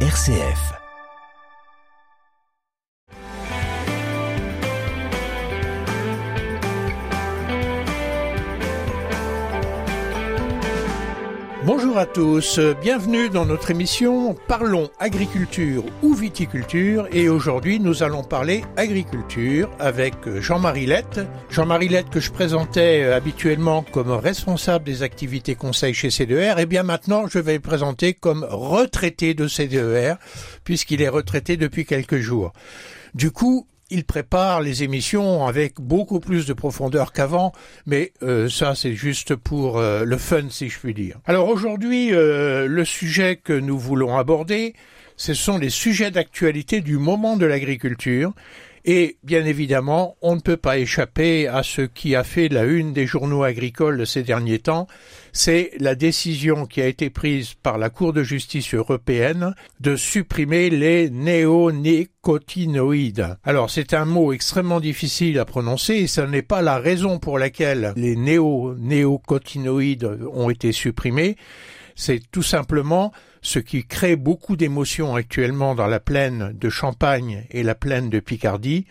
RCF. Bonjour à tous, bienvenue dans notre émission Parlons agriculture ou viticulture et aujourd'hui nous allons parler agriculture avec Jean-Marie Lette. Jean-Marie Lette que je présentais habituellement comme responsable des activités conseil chez CDR et e bien maintenant je vais le présenter comme retraité de CDR e puisqu'il est retraité depuis quelques jours. Du coup, il prépare les émissions avec beaucoup plus de profondeur qu'avant, mais euh, ça c'est juste pour euh, le fun si je puis dire. Alors aujourd'hui, euh, le sujet que nous voulons aborder, ce sont les sujets d'actualité du moment de l'agriculture et bien évidemment, on ne peut pas échapper à ce qui a fait la une des journaux agricoles de ces derniers temps, c'est la décision qui a été prise par la Cour de justice européenne de supprimer les néonicotinoïdes. Alors c'est un mot extrêmement difficile à prononcer et ce n'est pas la raison pour laquelle les néo-néocotinoïdes ont été supprimés, c'est tout simplement ce qui crée beaucoup d'émotions actuellement dans la plaine de Champagne et la plaine de Picardie,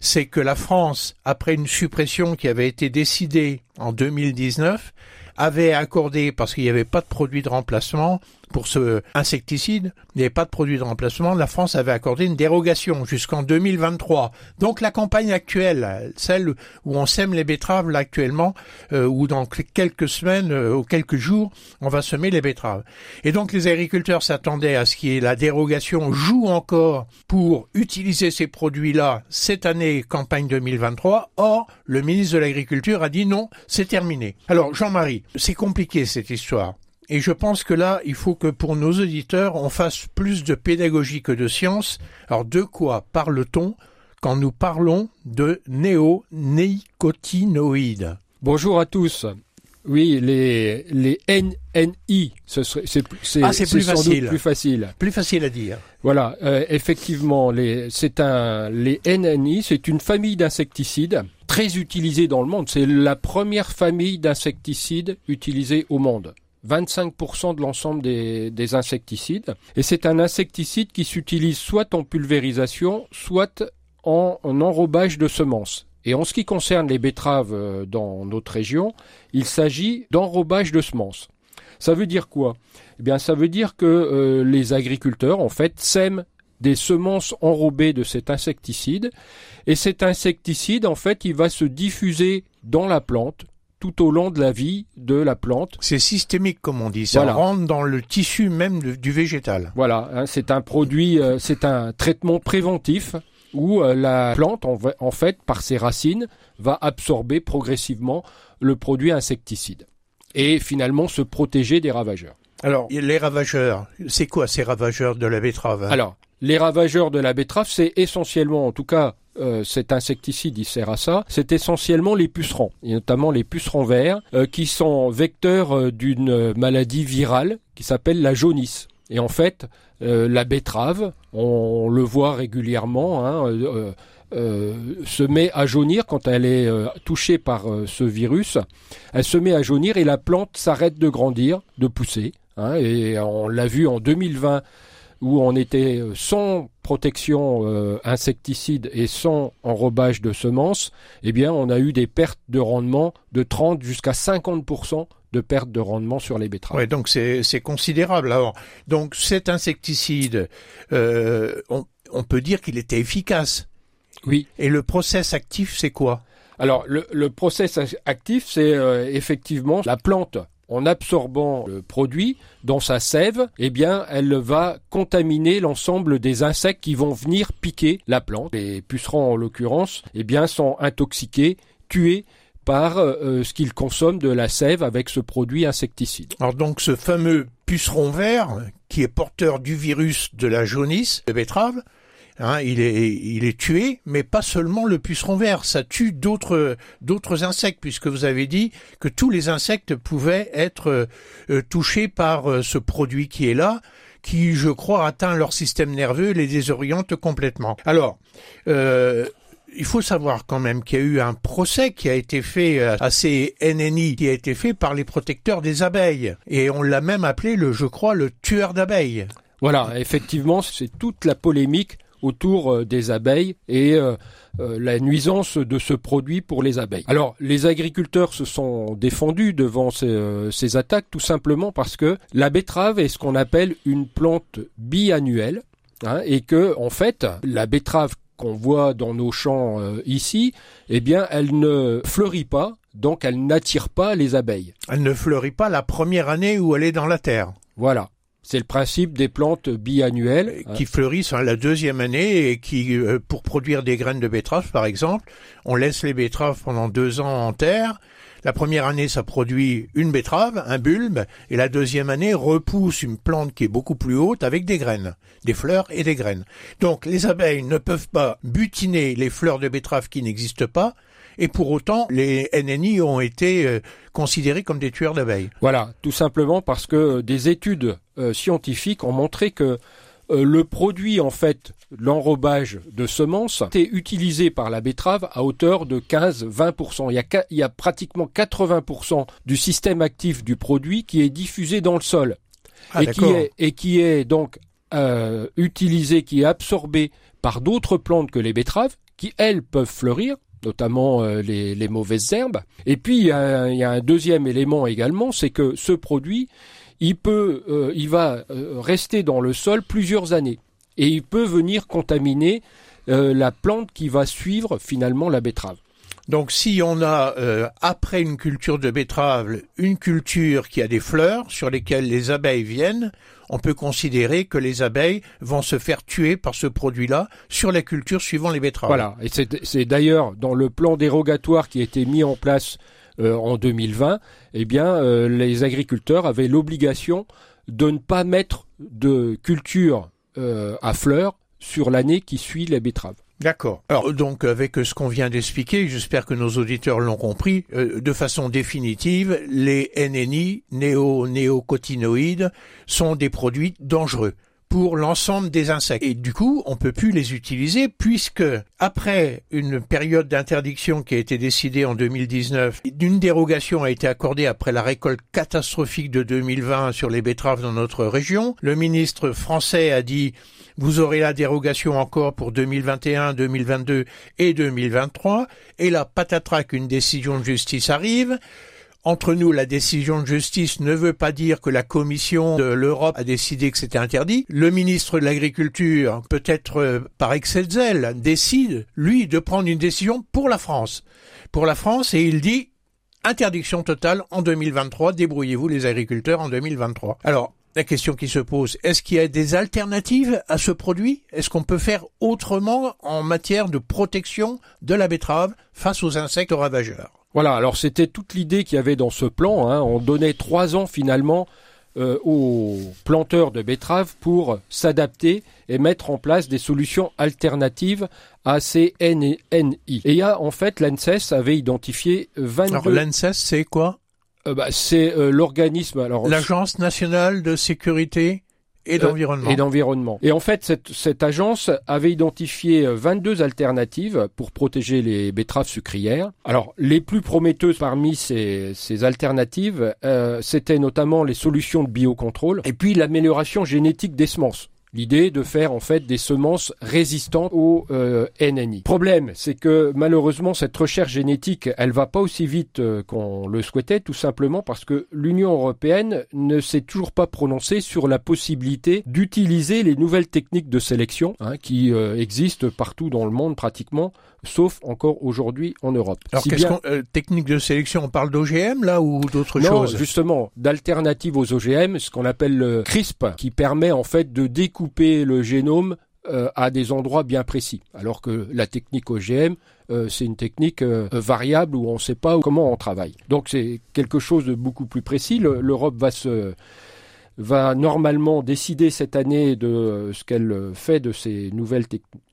c'est que la France, après une suppression qui avait été décidée en 2019, avait accordé, parce qu'il n'y avait pas de produit de remplacement pour ce insecticide, il n'y avait pas de produit de remplacement, la France avait accordé une dérogation jusqu'en 2023. Donc la campagne actuelle, celle où on sème les betteraves là actuellement, euh, ou dans quelques semaines euh, ou quelques jours, on va semer les betteraves. Et donc les agriculteurs s'attendaient à ce qu'il y ait la dérogation joue encore pour utiliser ces produits-là cette année campagne 2023. Or, le ministre de l'Agriculture a dit non, c'est terminé. Alors Jean-Marie, c'est compliqué cette histoire. Et je pense que là, il faut que pour nos auditeurs, on fasse plus de pédagogie que de science. Alors de quoi parle-t-on quand nous parlons de néonicotinoïdes? Bonjour à tous. Oui, les, les NNI, c'est, ah, plus, facile. plus facile. Plus facile à dire. Voilà, euh, effectivement, les, un, les NNI, c'est une famille d'insecticides très utilisée dans le monde. C'est la première famille d'insecticides utilisée au monde. 25% de l'ensemble des, des, insecticides. Et c'est un insecticide qui s'utilise soit en pulvérisation, soit en, en enrobage de semences. Et en ce qui concerne les betteraves euh, dans notre région, il s'agit d'enrobage de semences. Ça veut dire quoi? Eh bien, ça veut dire que euh, les agriculteurs, en fait, sèment des semences enrobées de cet insecticide, et cet insecticide, en fait, il va se diffuser dans la plante tout au long de la vie de la plante. C'est systémique, comme on dit. Ça rentre dans le tissu même du végétal. Voilà, hein, c'est un produit, euh, c'est un traitement préventif où euh, la plante, en, fait, par ses racines, va absorber progressivement le produit insecticide et finalement se protéger des ravageurs. Alors, les ravageurs, c'est quoi ces ravageurs de la betterave Alors, les ravageurs de la betterave, c'est essentiellement, en tout cas, euh, cet insecticide, il sert à ça, c'est essentiellement les pucerons, et notamment les pucerons verts, euh, qui sont vecteurs d'une maladie virale qui s'appelle la jaunisse. Et en fait, euh, la betterave, on, le voit régulièrement, hein, euh, euh, se met à jaunir quand elle est touchée par ce virus. Elle se met à jaunir et la plante s'arrête de grandir, de pousser. Hein, et on l'a vu en 2020 où on était sans protection insecticide et sans enrobage de semences, eh bien on a eu des pertes de rendement de 30 jusqu'à 50% de perte de rendement sur les betteraves. Ouais, donc c'est considérable. Alors, donc cet insecticide, euh, on, on, peut dire qu'il était efficace. Oui. Et le process actif, c'est quoi? Alors, le, le process actif, c'est euh, effectivement la plante en absorbant le produit dans sa sève, eh bien, elle va contaminer l'ensemble des insectes qui vont venir piquer la plante. Les pucerons, en l'occurrence, eh bien, sont intoxiqués, tués par euh, ce qu'il consomme de la sève avec ce produit insecticide. Alors donc ce fameux puceron vert qui est porteur du virus de la jaunisse de betterave, hein, il, est, il est tué, mais pas seulement le puceron vert, ça tue d'autres d'autres insectes, puisque vous avez dit que tous les insectes pouvaient être euh, touchés par euh, ce produit qui est là, qui, je crois, atteint leur système nerveux, les désoriente complètement. Alors, euh, il faut savoir quand même qu'il y a eu un procès qui a été fait euh, à ces NNI, qui a été fait par les protecteurs des abeilles. Et on l'a même appelé, le, je crois, le tueur d'abeilles. Voilà, effectivement, c'est toute la polémique autour euh, des abeilles et euh, euh, la nuisance de ce produit pour les abeilles. Alors, les agriculteurs se sont défendus devant ces, attaques tout simplement parce que la betterave est ce qu'on appelle une plante biannuelle hein, et que, en fait, la betterave qu'on voit dans nos champs ici, eh bien, elle ne fleurit pas, donc elle n'attire pas les abeilles. Elle ne fleurit pas la première année où elle est dans la terre. Voilà. C'est le principe des plantes biannuelles. Qui fleurissent la deuxième année et qui, euh, pour produire des graines de betterave, par exemple, on laisse les betteraves pendant deux ans en terre. La première année, ça produit une betterave, un bulbe, et la deuxième année repousse une plante qui est beaucoup plus haute avec des graines, des fleurs et des graines. Donc, les abeilles ne peuvent pas butiner les fleurs de betterave qui n'existent pas, et pour autant, les NNI ont été euh, considérés comme des tueurs d'abeilles. Voilà, tout simplement parce que des études euh, scientifiques ont montré que euh, le produit en fait l'enrobage de semences était utilisé par la betterave à hauteur de 15-20%. Il y, a, il y a pratiquement 80% du système actif du produit qui est diffusé dans le sol ah, et, qui est, et qui est donc utilisé, qui est absorbé par d'autres plantes que les betteraves, qui elles peuvent fleurir notamment euh, les, mauvaises herbes. Et puis il y, a, un deuxième élément également, c'est que ce produit, il peut, euh, il va euh, rester dans le sol plusieurs années et il peut venir contaminer la plante qui va suivre finalement la betterave. Donc si on a après une culture de betterave une culture qui a des fleurs sur lesquelles les abeilles viennent, on peut considérer que les abeilles vont se faire tuer par ce produit-là sur la culture suivant les betteraves. Voilà, et c'est d'ailleurs dans le plan dérogatoire qui a été mis en place euh, en 2020, eh bien, euh, les agriculteurs avaient l'obligation de ne pas mettre de culture euh, à fleurs sur l'année qui suit les betteraves. D'accord. Alors donc avec ce qu'on vient d'expliquer, j'espère que nos auditeurs l'ont compris, euh, de façon définitive, les NNI, néo-néocotinoïdes, sont des produits dangereux pour l'ensemble des insectes. Et du coup, on peut plus les utiliser puisque après une période d'interdiction qui a été décidée en 2019, une dérogation a été accordée après la récolte catastrophique de 2020 sur les betteraves dans notre région. Le ministre français a dit vous aurez la dérogation encore pour 2021, 2022 et 2023. Et là, patatrac, une décision de justice arrive. Entre nous, la décision de justice ne veut pas dire que la Commission de l'Europe a décidé que c'était interdit. Le ministre de l'Agriculture, peut-être euh, par excès de zèle, décide, lui, de prendre une décision pour la France. Pour la France, et il dit interdiction totale en 2023, débrouillez-vous les agriculteurs en 2023. Alors, la question qui se pose, est-ce qu'il y a des alternatives à ce produit? Est-ce qu'on peut faire autrement en matière de protection de la betterave face aux insectes ravageurs? Voilà, alors c'était toute l'idée qu'il y avait dans ce plan. Hein. On donnait trois ans finalement euh, aux planteurs de betteraves pour s'adapter et mettre en place des solutions alternatives à ces NI. Et il y a en fait l'ANSES avait identifié 22... Alors l'ANSES c'est quoi? Euh, bah, C'est euh, l'organisme... alors L'Agence nationale de sécurité et euh, d'environnement. et d'environnement. Et en fait, cette, cette, agence avait identifié 22 euh, alternatives pour protéger les betteraves sucrières. Alors, les plus prometteuses parmi ces, ces alternatives, euh, c'était notamment les solutions de biocontrôle et puis l'amélioration génétique des semences. L'idée de faire en fait des semences résistantes au euh, NNI. Problème, c'est que malheureusement cette recherche génétique, elle va pas aussi vite euh, qu'on le souhaitait, tout simplement parce que l'Union européenne ne s'est toujours pas prononcée sur la possibilité d'utiliser les nouvelles techniques de sélection hein, qui euh, existent partout dans le monde pratiquement sauf encore aujourd'hui en Europe. Alors, qu'est-ce qu'on, euh, technique de sélection, on parle d'OGM là ou d'autres choses? Non, justement, d'alternatives aux OGM, ce qu'on appelle le CRISP, qui permet en fait de découper le génome euh, à des endroits bien précis, alors que la technique OGM, euh, c'est une technique variable où on ne sait pas comment on travaille. Donc c'est quelque chose de beaucoup plus précis. L'Europe va se va normalement décider cette année de ce qu'elle fait de ces nouvelles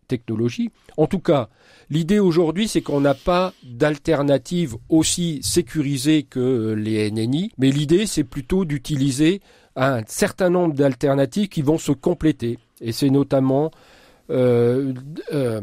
technologies. En tout cas, L'idée aujourd'hui, c'est qu'on n'a pas d'alternative aussi sécurisée que les NNI, mais l'idée, c'est plutôt d'utiliser un certain nombre d'alternatives qui vont se compléter. Et c'est notamment euh, euh,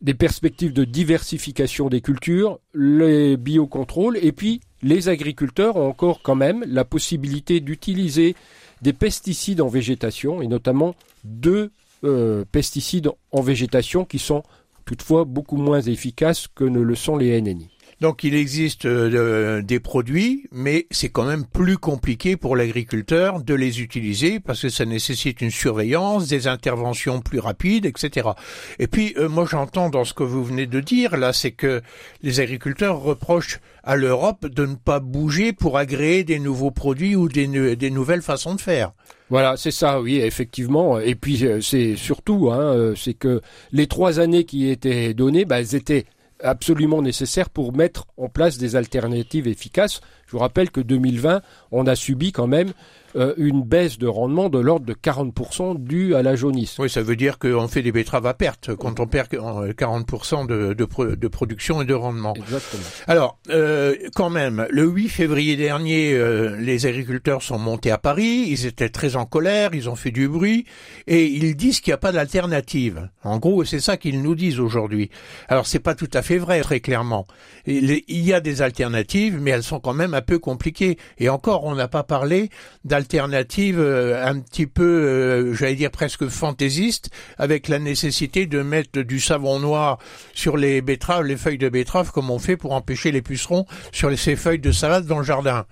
des perspectives de diversification des cultures, les biocontrôles, et puis les agriculteurs ont encore quand même la possibilité d'utiliser des pesticides en végétation, et notamment deux euh, pesticides en végétation qui sont toutefois beaucoup moins efficaces que ne le sont les NNI. Donc il existe euh, des produits, mais c'est quand même plus compliqué pour l'agriculteur de les utiliser parce que ça nécessite une surveillance, des interventions plus rapides, etc. Et puis euh, moi j'entends dans ce que vous venez de dire là, c'est que les agriculteurs reprochent à l'Europe de ne pas bouger pour agréer des nouveaux produits ou des, des nouvelles façons de faire. Voilà, c'est ça, oui, effectivement. Et puis euh, c'est surtout, hein, c'est que les trois années qui étaient données, bah, elles étaient absolument nécessaire pour mettre en place des alternatives efficaces. Je vous rappelle que 2020, on a subi quand même euh, une baisse de rendement de l'ordre de 40% due à la jaunisse. Oui, ça veut dire qu'on fait des betteraves à perte quand on perd 40% de, de, de, production et de rendement. Exactement. Alors, euh, quand même, le 8 février dernier, euh, les agriculteurs sont montés à Paris, ils étaient très en colère, ils ont fait du bruit, et ils disent qu'il n'y a pas d'alternative. En gros, c'est ça qu'ils nous disent aujourd'hui. Alors, c'est pas tout à fait vrai, très clairement. Il y a des alternatives, mais elles sont quand même un peu compliquées. Et encore, on n'a pas parlé d'alternatives alternative euh, un petit peu, euh, j'allais dire presque fantaisiste, avec la nécessité de mettre du savon noir sur les betteraves, les feuilles de betterave, comme on fait pour empêcher les pucerons sur ces feuilles de salade dans le jardin.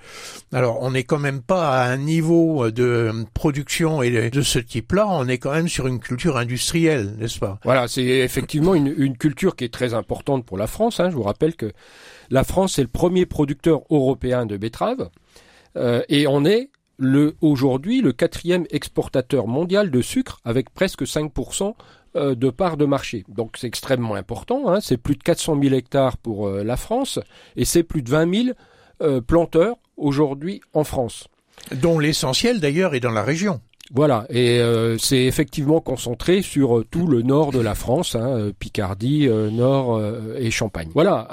Alors, on n'est quand même pas à un niveau de production de ce type-là, on est quand même sur une culture industrielle, n'est-ce pas? Voilà, c'est effectivement une, une, culture qui est très importante pour la France. Hein. Je vous rappelle que la France est le premier producteur européen de betteraves. Euh, et on est le, aujourd'hui le quatrième exportateur mondial de sucre avec presque 5% euh, de part de marché. Donc c'est extrêmement important, hein. c'est plus de 400 000 hectares pour euh, la France et c'est plus de 20 000 euh, planteurs aujourd'hui en France. Dont l'essentiel d'ailleurs est dans la région. Voilà, et euh, c'est effectivement concentré sur euh, tout le nord de la France, hein, euh, Picardie, Nord et Champagne. Voilà,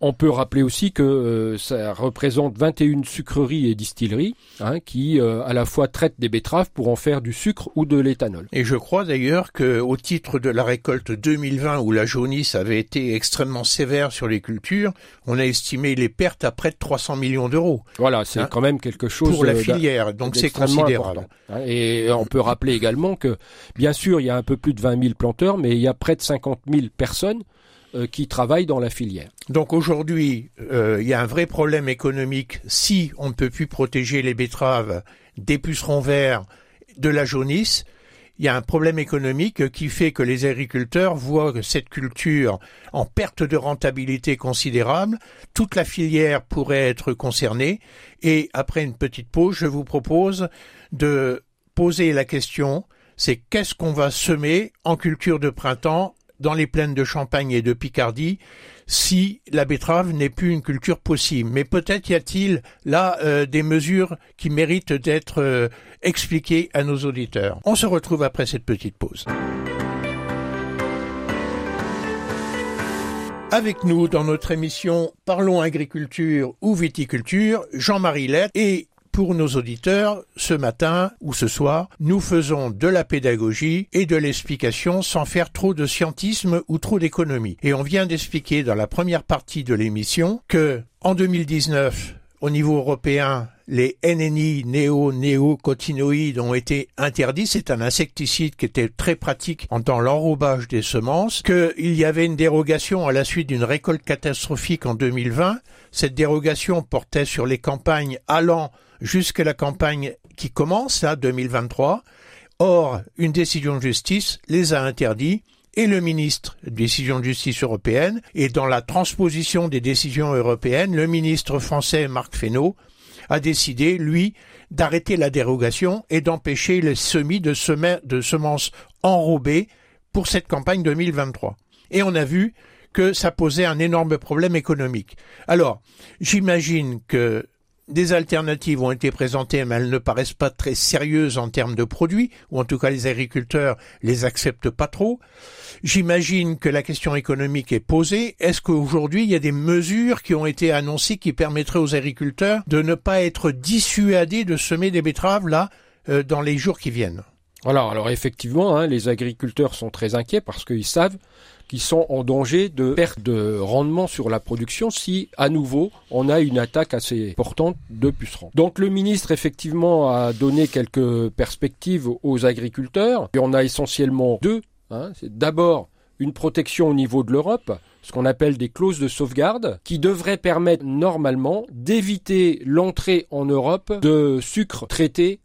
on peut rappeler aussi que ça représente 21 sucreries et distilleries hein, qui à la fois traitent des betteraves pour en faire du sucre ou de l'éthanol. Et je crois d'ailleurs que au titre de la récolte 2020 où la jaunisse avait été extrêmement sévère sur les cultures, on a estimé les pertes à près de 300 millions d'euros. Voilà, c'est hein, quand même quelque chose pour la filière, donc c'est considérable. Et on peut rappeler également que, bien sûr, il y a un peu plus de 20 000 planteurs, mais il y a près de 50 000 personnes euh, qui travaillent dans la filière. Donc aujourd'hui, euh, il y a un vrai problème économique si on ne peut plus protéger les betteraves des pucerons verts, de la jaunisse. Il y a un problème économique qui fait que les agriculteurs voient cette culture en perte de rentabilité considérable. Toute la filière pourrait être concernée. Et après une petite pause, je vous propose de poser la question, c'est qu'est-ce qu'on va semer en culture de printemps dans les plaines de Champagne et de Picardie si la betterave n'est plus une culture possible? Mais peut-être y a-t-il là euh, des mesures qui méritent d'être euh, expliquées à nos auditeurs. On se retrouve après cette petite pause. Avec nous dans notre émission Parlons agriculture ou viticulture, Jean-Marie Lett et pour nos auditeurs, ce matin ou ce soir, nous faisons de la pédagogie et de l'explication sans faire trop de scientisme ou trop d'économie. Et on vient d'expliquer dans la première partie de l'émission que, en 2019, au niveau européen, les NNI néo-néocotinoïdes ont été interdits. C'est un insecticide qui était très pratique en temps l'enrobage des semences. Qu'il y avait une dérogation à la suite d'une récolte catastrophique en 2020. Cette dérogation portait sur les campagnes allant jusqu'à la campagne qui commence, là, 2023. Or, une décision de justice les a interdits et le ministre, décision de justice européenne, et dans la transposition des décisions européennes, le ministre français Marc Fesneau a décidé, lui, d'arrêter la dérogation et d'empêcher les semis de, de semences enrobées pour cette campagne 2023. Et on a vu que ça posait un énorme problème économique. Alors, j'imagine que des alternatives ont été présentées, mais elles ne paraissent pas très sérieuses en termes de produits, ou en tout cas les agriculteurs les acceptent pas trop. J'imagine que la question économique est posée. Est-ce qu'aujourd'hui il y a des mesures qui ont été annoncées qui permettraient aux agriculteurs de ne pas être dissuadés de semer des betteraves là euh, dans les jours qui viennent? Voilà, alors effectivement, hein, les agriculteurs sont très inquiets parce qu'ils savent qu'ils sont en danger de perte de rendement sur la production si, à nouveau, on a une attaque assez importante de pucerons. Donc le ministre, effectivement, a donné quelques perspectives aux agriculteurs. Il y en a essentiellement deux. Hein. D'abord une protection au niveau de l'Europe, ce qu'on appelle des clauses de sauvegarde, qui devraient permettre normalement d'éviter l'entrée en Europe de sucre traité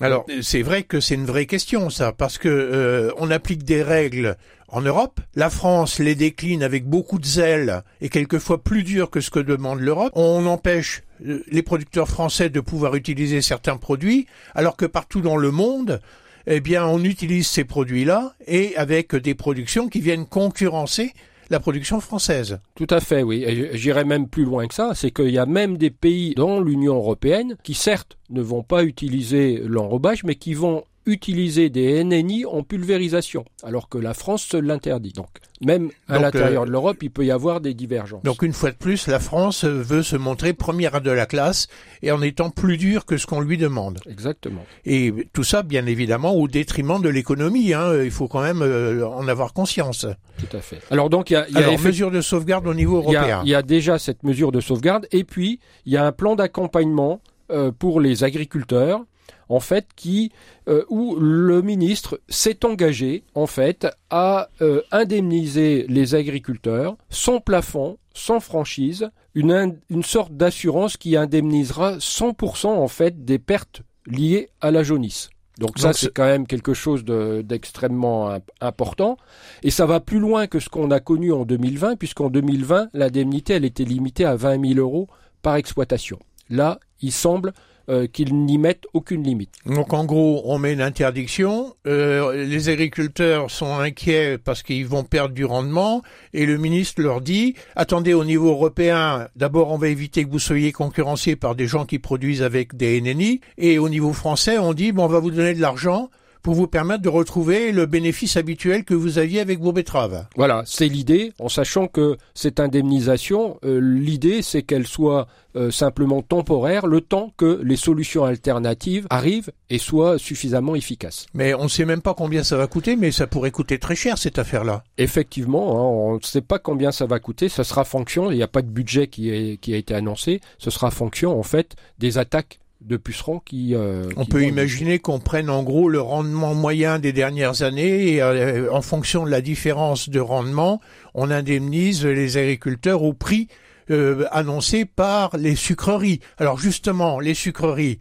Alors c'est vrai que c'est une vraie question ça, parce que euh, on applique des règles en Europe. La France les décline avec beaucoup de zèle et quelquefois plus dur que ce que demande l'Europe. On empêche euh, les producteurs français de pouvoir utiliser certains produits, alors que partout dans le monde, eh bien, on utilise ces produits-là et avec des productions qui viennent concurrencer la production française. Tout à fait, oui. J'irai même plus loin que ça, c'est qu'il y a même des pays dans l'Union européenne qui certes ne vont pas utiliser l'enrobage, mais qui vont utiliser des NNI en pulvérisation, alors que la France se l'interdit. Donc, même à l'intérieur euh, de l'Europe, il peut y avoir des divergences. Donc, une fois de plus, la France veut se montrer première de la classe et en étant plus dure que ce qu'on lui demande. Exactement. Et tout ça, bien évidemment, au détriment de l'économie. Hein. Il faut quand même euh, en avoir conscience. Tout à fait. Alors, donc, il y a, y a Alors, mesure de sauvegarde au niveau européen. Il y, a déjà cette mesure de sauvegarde et puis il y a un plan d'accompagnement euh, pour les agriculteurs en fait, qui euh, où le ministre s'est engagé en fait à euh, indemniser les agriculteurs sans plafond, sans franchise, une, une sorte d'assurance qui indemnisera 100% en fait des pertes liées à la jaunisse. Donc ça, c'est quand même quelque chose d'extrêmement important. Et ça va plus loin que ce qu'on a connu en 2020, puisqu'en 2020, l'indemnité, elle était limitée à 20 000 euros par exploitation. Là, il semble euh, qu'ils n'y mettent aucune limite. Donc en gros, on met une interdiction, euh, les agriculteurs sont inquiets parce qu'ils vont perdre du rendement, et le ministre leur dit, attendez au niveau européen, d'abord on va éviter que vous soyez concurrenciés par des gens qui produisent avec des NNI, et au niveau français, on dit, bon, on va vous donner de l'argent, pour vous permettre de retrouver le bénéfice habituel que vous aviez avec vos betteraves. Voilà, c'est l'idée, en sachant que cette indemnisation, euh, l'idée c'est qu'elle soit euh, simplement temporaire, le temps que les solutions alternatives arrivent et soient suffisamment efficaces. Mais on ne sait même pas combien ça va coûter, mais ça pourrait coûter très cher cette affaire-là. Effectivement, hein, on ne sait pas combien ça va coûter, ce sera fonction, il n'y a pas de budget qui, est, qui a été annoncé, ce sera fonction en fait des attaques de pucerons qui. Euh, on peut imaginer qu'on prenne en gros le rendement moyen des dernières années et euh, en fonction de la différence de rendement, on indemnise les agriculteurs au prix euh, annoncé par les sucreries. Alors justement, les sucreries.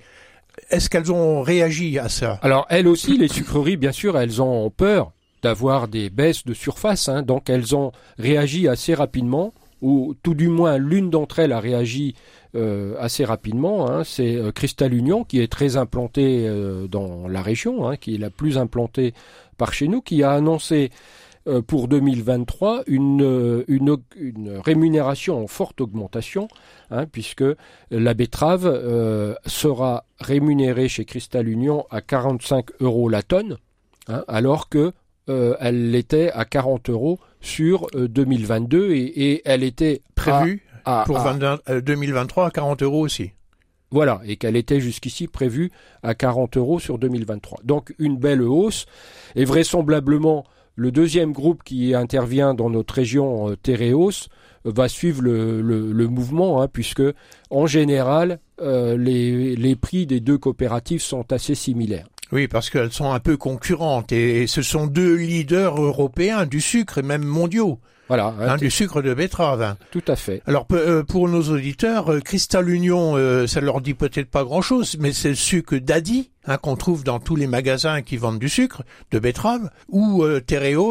Est-ce qu'elles ont réagi à ça? Alors elles aussi, les sucreries, bien sûr, elles ont peur d'avoir des baisses de surface, hein, donc elles ont réagi assez rapidement, ou tout du moins l'une d'entre elles a réagi euh, assez rapidement. Hein, c'est euh, Crystal Union qui est très implanté euh, dans la région, hein, qui est la plus implantée par chez nous, qui a annoncé pour 2023 une, rémunération en forte augmentation, hein, puisque la betterave sera rémunérée chez Crystal Union à 45 euros la tonne, alors que elle l'était à 40 euros sur 2022 et, et, elle était prévue pour 2023 à 40 euros aussi. Voilà, et qu'elle était jusqu'ici prévue à 40 euros sur 2023. Donc une belle hausse, et vraisemblablement le deuxième groupe qui intervient dans notre région euh, Téréos va suivre le, le, mouvement, hein, puisque en général euh, les, les prix des deux coopératives sont assez similaires. Oui, parce qu'elles sont un peu concurrentes et ce sont deux leaders européens du sucre et même mondiaux. Voilà, hein, du sucre de betterave. Hein. Tout à fait. Alors euh, pour nos auditeurs, euh, Cristal Union, euh, ça leur dit peut-être pas grand-chose, mais c'est le sucre d'Adi hein, qu'on trouve dans tous les magasins qui vendent du sucre de betterave, ou euh,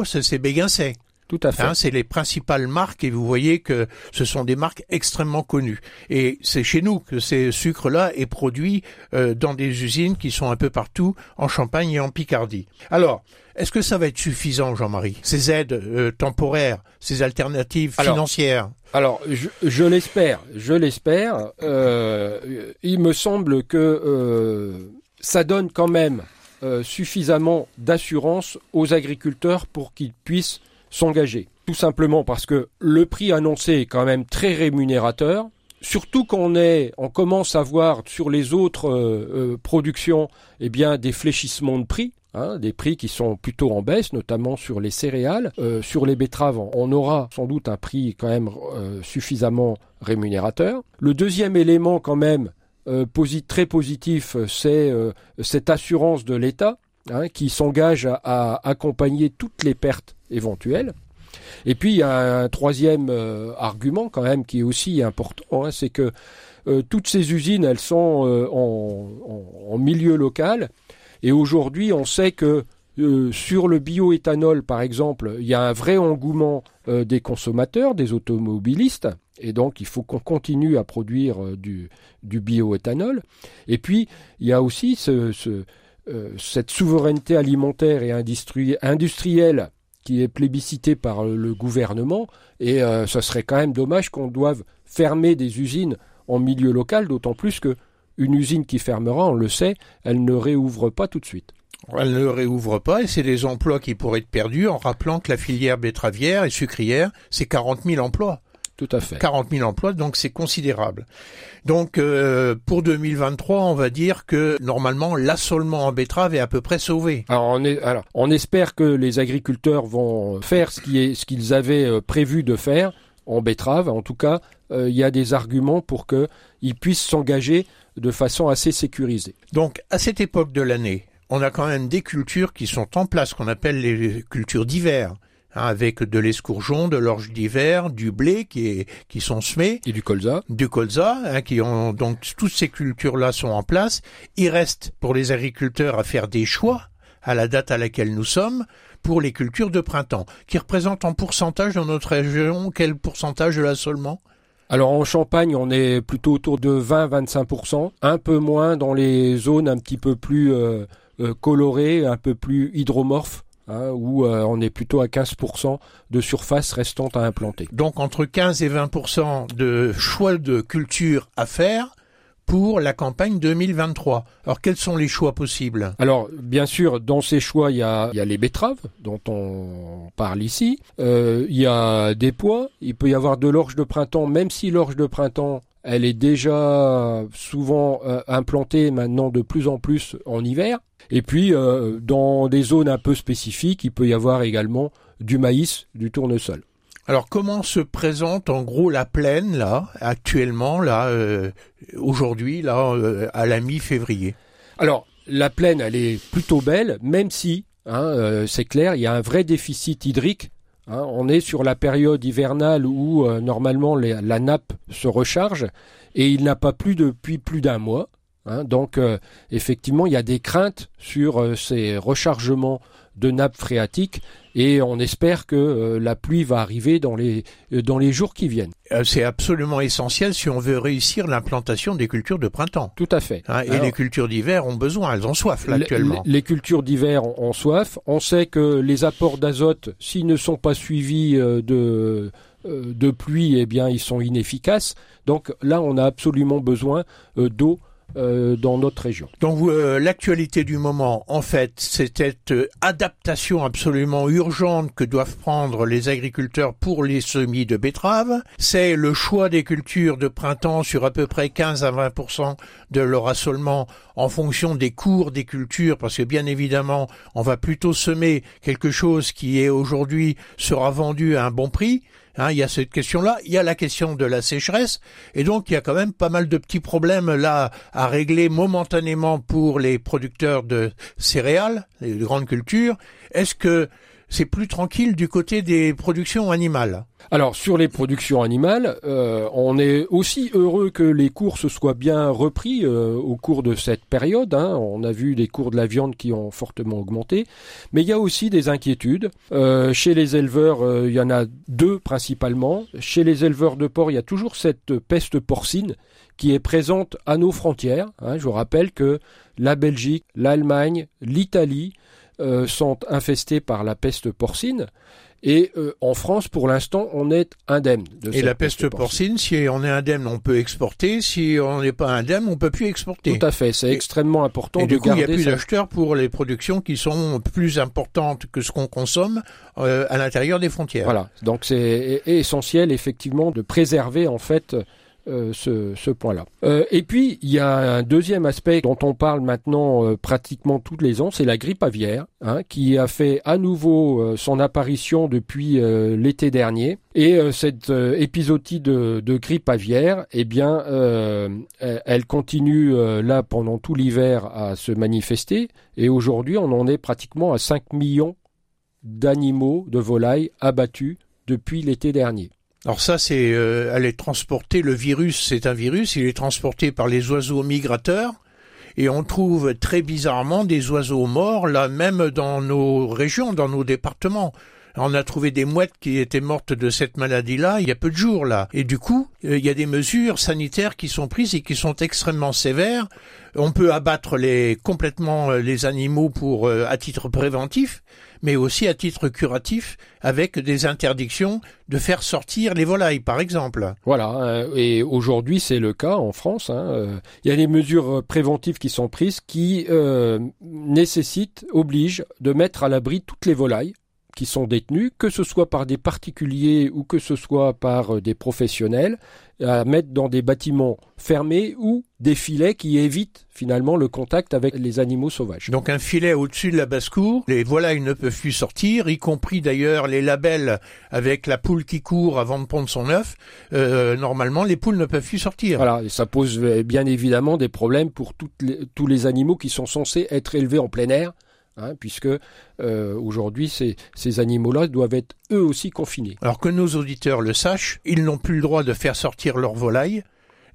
c'est Béguincet. Tout à fait. Hein, c'est les principales marques et vous voyez que ce sont des marques extrêmement connues. Et c'est chez nous que ces sucres-là est produit euh, dans des usines qui sont un peu partout en Champagne et en Picardie. Alors, est-ce que ça va être suffisant, Jean-Marie? Ces aides euh, temporaires, ces alternatives financières? alors, je, l'espère, je l'espère. Euh, il me semble que ça donne quand même suffisamment d'assurance aux agriculteurs pour qu'ils puissent s'engager. Tout simplement parce que le prix annoncé est quand même très rémunérateur surtout qu'on est, on commence à voir sur les autres euh, productions, eh bien, des fléchissements de prix. Hein, des prix qui sont plutôt en baisse, notamment sur les céréales. sur les betteraves, on aura sans doute un prix quand même suffisamment rémunérateur. Le deuxième élément quand même très positif, c'est cette assurance de l'État hein, qui s'engage à, accompagner toutes les pertes éventuelles. Et puis il y a un troisième euh, argument quand même qui est aussi important, hein, c'est que euh, toutes ces usines, elles sont euh, en, milieu local. Et aujourd'hui, on sait que sur le bioéthanol, par exemple, il y a un vrai engouement des consommateurs, des automobilistes. Et donc, il faut qu'on continue à produire du, du bioéthanol. Et puis, il y a aussi ce, cette souveraineté alimentaire et industrielle qui est plébiscité par le gouvernement et euh, ce serait quand même dommage qu'on doive fermer des usines en milieu local, d'autant plus que une usine qui fermera, on le sait, elle ne réouvre pas tout de suite. Elle ne réouvre pas et c'est des emplois qui pourraient être perdus en rappelant que la filière betteravière et sucrière, c'est 40 000 emplois. Tout à fait. 40 000 emplois, donc c'est considérable. Donc euh, pour 2023, on va dire que normalement l'assolement en betterave est à peu près sauvé. Alors on, est, alors on espère que les agriculteurs vont faire ce qu'ils avaient euh, prévu de faire en betterave. En tout cas, euh, il y a des arguments pour qu'ils puissent s'engager de façon assez sécurisée. Donc à cette époque de l'année, on a quand même des cultures qui sont en place, qu'on appelle les cultures d'hiver. Hein, avec de l'escourgeon, de l'orge d'hiver, du blé qui, est, qui sont semés. Et du colza. Du colza, hein, qui ont, donc toutes ces cultures-là sont en place. Il reste pour les agriculteurs à faire des choix à la date à laquelle nous sommes pour les cultures de printemps, qui représentent en pourcentage dans notre région quel pourcentage de l'assolement? Alors en Champagne, on est plutôt autour de 20-25%, un peu moins dans les zones un petit peu plus euh, euh, colorées, un peu plus hydromorphes. Hein, où euh, on est plutôt à 15% de surface restante à implanter. Donc entre 15 et 20% de choix de culture à faire pour la campagne 2023. Alors quels sont les choix possibles? Alors bien sûr, dans ces choix, il y a, les betteraves dont on parle ici. Euh, il y a des pois. Il peut y avoir de l'orge de printemps, même si l'orge de printemps elle est déjà souvent euh, implantée maintenant de plus en plus en hiver. Et puis, euh, dans des zones un peu spécifiques, il peut y avoir également du maïs, du tournesol. Alors, comment se présente en gros la plaine là, actuellement là, euh, aujourd'hui là, à la mi-février? Alors, la plaine, elle est plutôt belle, même si, hein, c'est clair, il y a un vrai déficit hydrique Hein, on est sur la période hivernale où euh, normalement la nappe se recharge et il n'a pas plu depuis plus d'un mois. Hein. donc euh, effectivement, il y a des craintes sur euh, ces rechargements de nappes phréatiques et on espère que euh, la pluie va arriver dans les dans les jours qui viennent. C'est absolument essentiel si on veut réussir l'implantation des cultures de printemps. Tout à fait. Hein, et les cultures d'hiver ont besoin, elles ont soif là, actuellement. Les, cultures d'hiver ont, soif. On sait que les apports d'azote, s'ils ne sont pas suivis de de pluie, eh bien, ils sont inefficaces. Donc là, on a absolument besoin d'eau euh, dans notre région. Donc euh, l'actualité du moment, en fait, c'est cette euh, adaptation absolument urgente que doivent prendre les agriculteurs pour les semis de betteraves. C'est le choix des cultures de printemps sur à peu près 15 à 20% de leur assolement en fonction des cours des cultures, parce que bien évidemment, on va plutôt semer quelque chose qui est aujourd'hui sera vendu à un bon prix Hein, il y a cette question-là, il y a la question de la sécheresse, et donc il y a quand même pas mal de petits problèmes là à régler momentanément pour les producteurs de céréales, les grandes cultures. Est-ce que c'est plus tranquille du côté des productions animales alors sur les productions animales, euh, on est aussi heureux que les cours se soient bien repris euh, au cours de cette période. Hein. On a vu les cours de la viande qui ont fortement augmenté, mais il y a aussi des inquiétudes. Euh, chez les éleveurs, il y en a deux principalement. Chez les éleveurs de porc, il y a toujours cette peste porcine qui est présente à nos frontières. Hein. Je vous rappelle que la Belgique, l'Allemagne, l'Italie sont infestés par la peste porcine. Et euh, en France, pour l'instant, on est indemne. De et la peste, porcine, si on est indemne, on peut exporter. Si on n'est pas indemne, on peut plus exporter. Tout à fait. C'est extrêmement important et de du coup, il n'y a plus d'acheteurs pour les productions qui sont plus importantes que ce qu'on consomme euh, à l'intérieur des frontières. Voilà. Donc c'est essentiel, effectivement, de préserver en fait euh, ce, point-là. Euh, et puis, il y a un deuxième aspect dont on parle maintenant euh, pratiquement tous les ans, c'est la grippe aviaire, hein, qui a fait à nouveau son apparition depuis l'été dernier. Et cette épisodie de, de, grippe aviaire, eh bien, elle continue là pendant tout l'hiver à se manifester. Et aujourd'hui, on en est pratiquement à 5 millions d'animaux, de volailles abattus depuis l'été dernier. Alors ça, c'est euh, elle est transportée. Le virus, c'est un virus. Il est transporté par les oiseaux migrateurs. Et on trouve très bizarrement des oiseaux morts là, même dans nos régions, dans nos départements. On a trouvé des mouettes qui étaient mortes de cette maladie-là il y a peu de jours là. Et du coup, euh, il y a des mesures sanitaires qui sont prises et qui sont extrêmement sévères. On peut abattre les complètement euh, les animaux pour euh, à titre préventif, mais aussi à titre curatif avec des interdictions de faire sortir les volailles, par exemple. Voilà. Et aujourd'hui, c'est le cas en France. Hein. Il y a des mesures préventives qui sont prises qui nécessitent, obligent de mettre à l'abri toutes les volailles qui sont détenus, que ce soit par des particuliers ou que ce soit par euh, des professionnels, à mettre dans des bâtiments fermés ou des filets qui évitent finalement le contact avec les animaux sauvages. Donc un filet au-dessus de la basse-cour, les volailles ne peuvent plus sortir, y compris d'ailleurs les labels avec la poule qui court avant de pondre son œuf. Euh, normalement, les poules ne peuvent plus sortir. Voilà, et ça pose euh, bien évidemment des problèmes pour tous les animaux qui sont censés être élevés en plein air Hein, puisque euh, aujourd'hui ces, ces animaux-là doivent être eux aussi confinés. Alors que nos auditeurs le sachent, ils n'ont plus le droit de faire sortir leurs volailles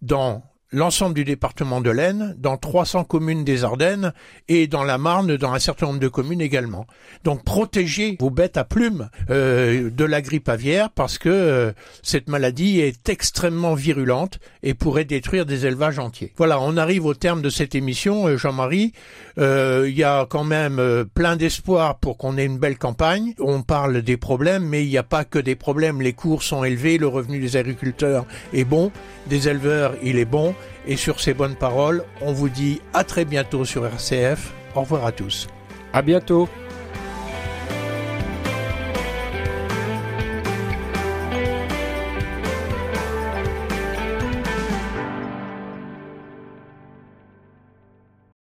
dans l'ensemble du département de l'Aisne, dans 300 communes des Ardennes et dans la Marne, dans un certain nombre de communes également. Donc protégez vos bêtes à plumes euh, de la grippe aviaire parce que euh, cette maladie est extrêmement virulente et pourrait détruire des élevages entiers. Voilà, on arrive au terme de cette émission, euh, Jean-Marie. Il y a quand même plein d'espoir pour qu'on ait une belle campagne. On parle des problèmes, mais il n'y a pas que des problèmes. Les cours sont élevés, le revenu des agriculteurs est bon, des éleveurs il est bon. Et sur ces bonnes paroles, on vous dit à très bientôt sur RCF. Au revoir à tous. À bientôt.